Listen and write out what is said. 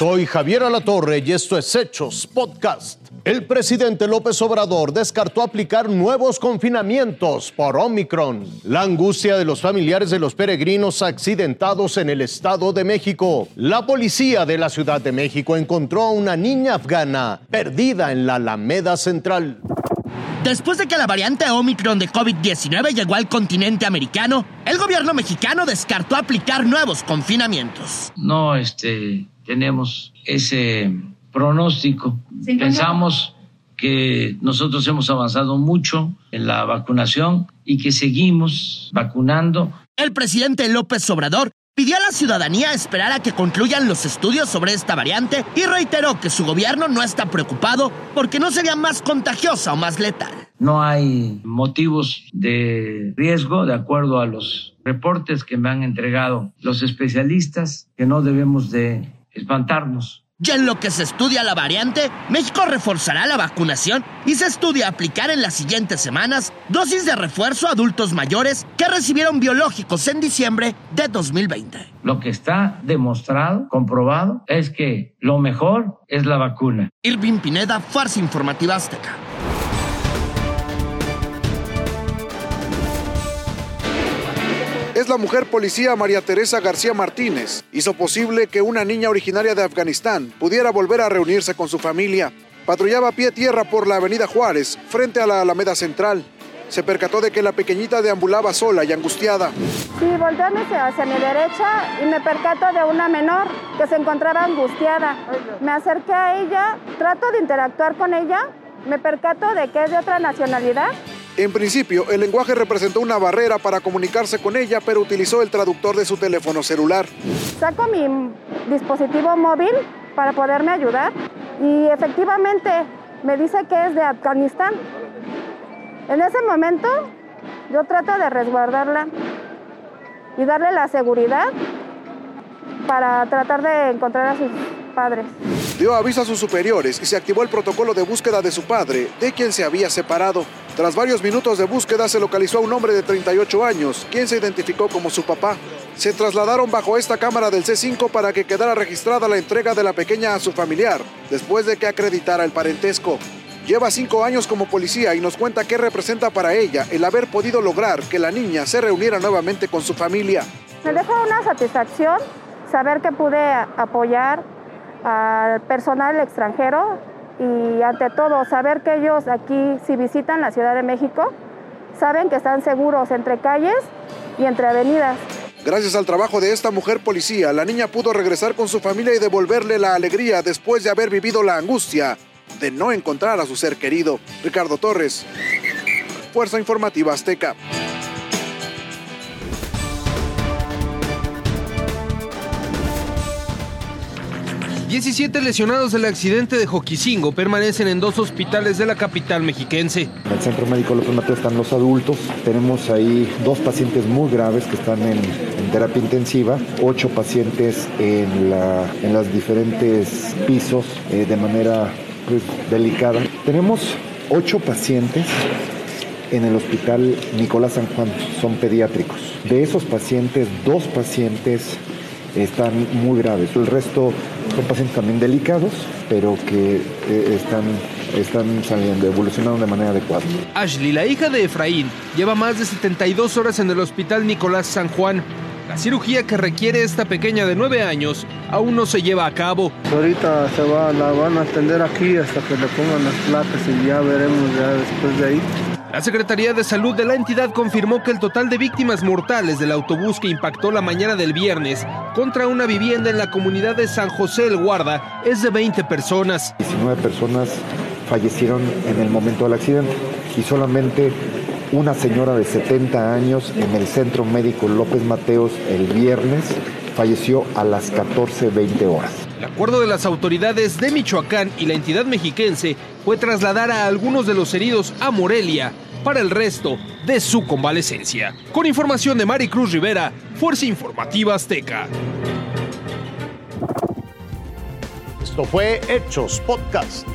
Soy Javier Alatorre y esto es Hechos Podcast. El presidente López Obrador descartó aplicar nuevos confinamientos por Omicron. La angustia de los familiares de los peregrinos accidentados en el Estado de México. La policía de la Ciudad de México encontró a una niña afgana perdida en la Alameda Central. Después de que la variante Omicron de COVID-19 llegó al continente americano, el gobierno mexicano descartó aplicar nuevos confinamientos. No, este, tenemos ese pronóstico. Pensamos que nosotros hemos avanzado mucho en la vacunación y que seguimos vacunando. El presidente López Obrador pidió a la ciudadanía esperar a que concluyan los estudios sobre esta variante y reiteró que su gobierno no está preocupado porque no sería más contagiosa o más letal. No hay motivos de riesgo, de acuerdo a los reportes que me han entregado los especialistas, que no debemos de espantarnos. Y en lo que se estudia la variante, México reforzará la vacunación y se estudia aplicar en las siguientes semanas dosis de refuerzo a adultos mayores que recibieron biológicos en diciembre de 2020. Lo que está demostrado, comprobado, es que lo mejor es la vacuna. Irving Pineda, Farsa Informativa Azteca. Es la mujer policía María Teresa García Martínez. Hizo posible que una niña originaria de Afganistán pudiera volver a reunirse con su familia. Patrullaba a pie tierra por la avenida Juárez, frente a la Alameda Central. Se percató de que la pequeñita deambulaba sola y angustiada. Sí, volteé hacia mi derecha y me percato de una menor que se encontraba angustiada. Me acerqué a ella, trato de interactuar con ella, me percato de que es de otra nacionalidad en principio, el lenguaje representó una barrera para comunicarse con ella, pero utilizó el traductor de su teléfono celular. Saco mi dispositivo móvil para poderme ayudar y efectivamente me dice que es de Afganistán. En ese momento yo trato de resguardarla y darle la seguridad para tratar de encontrar a sus padres. Dio aviso a sus superiores y se activó el protocolo de búsqueda de su padre, de quien se había separado. Tras varios minutos de búsqueda se localizó a un hombre de 38 años, quien se identificó como su papá. Se trasladaron bajo esta cámara del C5 para que quedara registrada la entrega de la pequeña a su familiar, después de que acreditara el parentesco. Lleva cinco años como policía y nos cuenta qué representa para ella el haber podido lograr que la niña se reuniera nuevamente con su familia. Me deja una satisfacción saber que pude apoyar al personal extranjero y ante todo saber que ellos aquí, si visitan la Ciudad de México, saben que están seguros entre calles y entre avenidas. Gracias al trabajo de esta mujer policía, la niña pudo regresar con su familia y devolverle la alegría después de haber vivido la angustia de no encontrar a su ser querido. Ricardo Torres, Fuerza Informativa Azteca. 17 lesionados del accidente de Joquicingo permanecen en dos hospitales de la capital mexiquense. En el Centro Médico López Mateo están los adultos. Tenemos ahí dos pacientes muy graves que están en, terapia intensiva, ocho pacientes en, la, en los diferentes pisos eh, de manera pues, delicada. Tenemos ocho pacientes en el hospital Nicolás San Juan, son pediátricos. De esos pacientes, dos pacientes están muy graves. El resto son pacientes también delicados, pero que eh, están, están saliendo, evolucionando de manera adecuada. Ashley, la hija de Efraín, lleva más de 72 horas en el hospital Nicolás San Juan. La cirugía que requiere esta pequeña de 9 años aún no se lleva a cabo. Ahorita se va, la van a atender aquí hasta que le pongan las placas y ya veremos ya después de ahí. La Secretaría de Salud de la entidad confirmó que el total de víctimas mortales del autobús que impactó la mañana del viernes contra una vivienda en la comunidad de San José el Guarda es de 20 personas. 19 personas fallecieron en el momento del accidente y solamente una señora de 70 años en el Centro Médico López Mateos el viernes falleció a las 14.20 horas. El acuerdo de las autoridades de Michoacán y la entidad mexiquense fue trasladar a algunos de los heridos a Morelia para el resto de su convalecencia. Con información de Maricruz Rivera, Fuerza Informativa Azteca. Esto fue Hechos Podcast.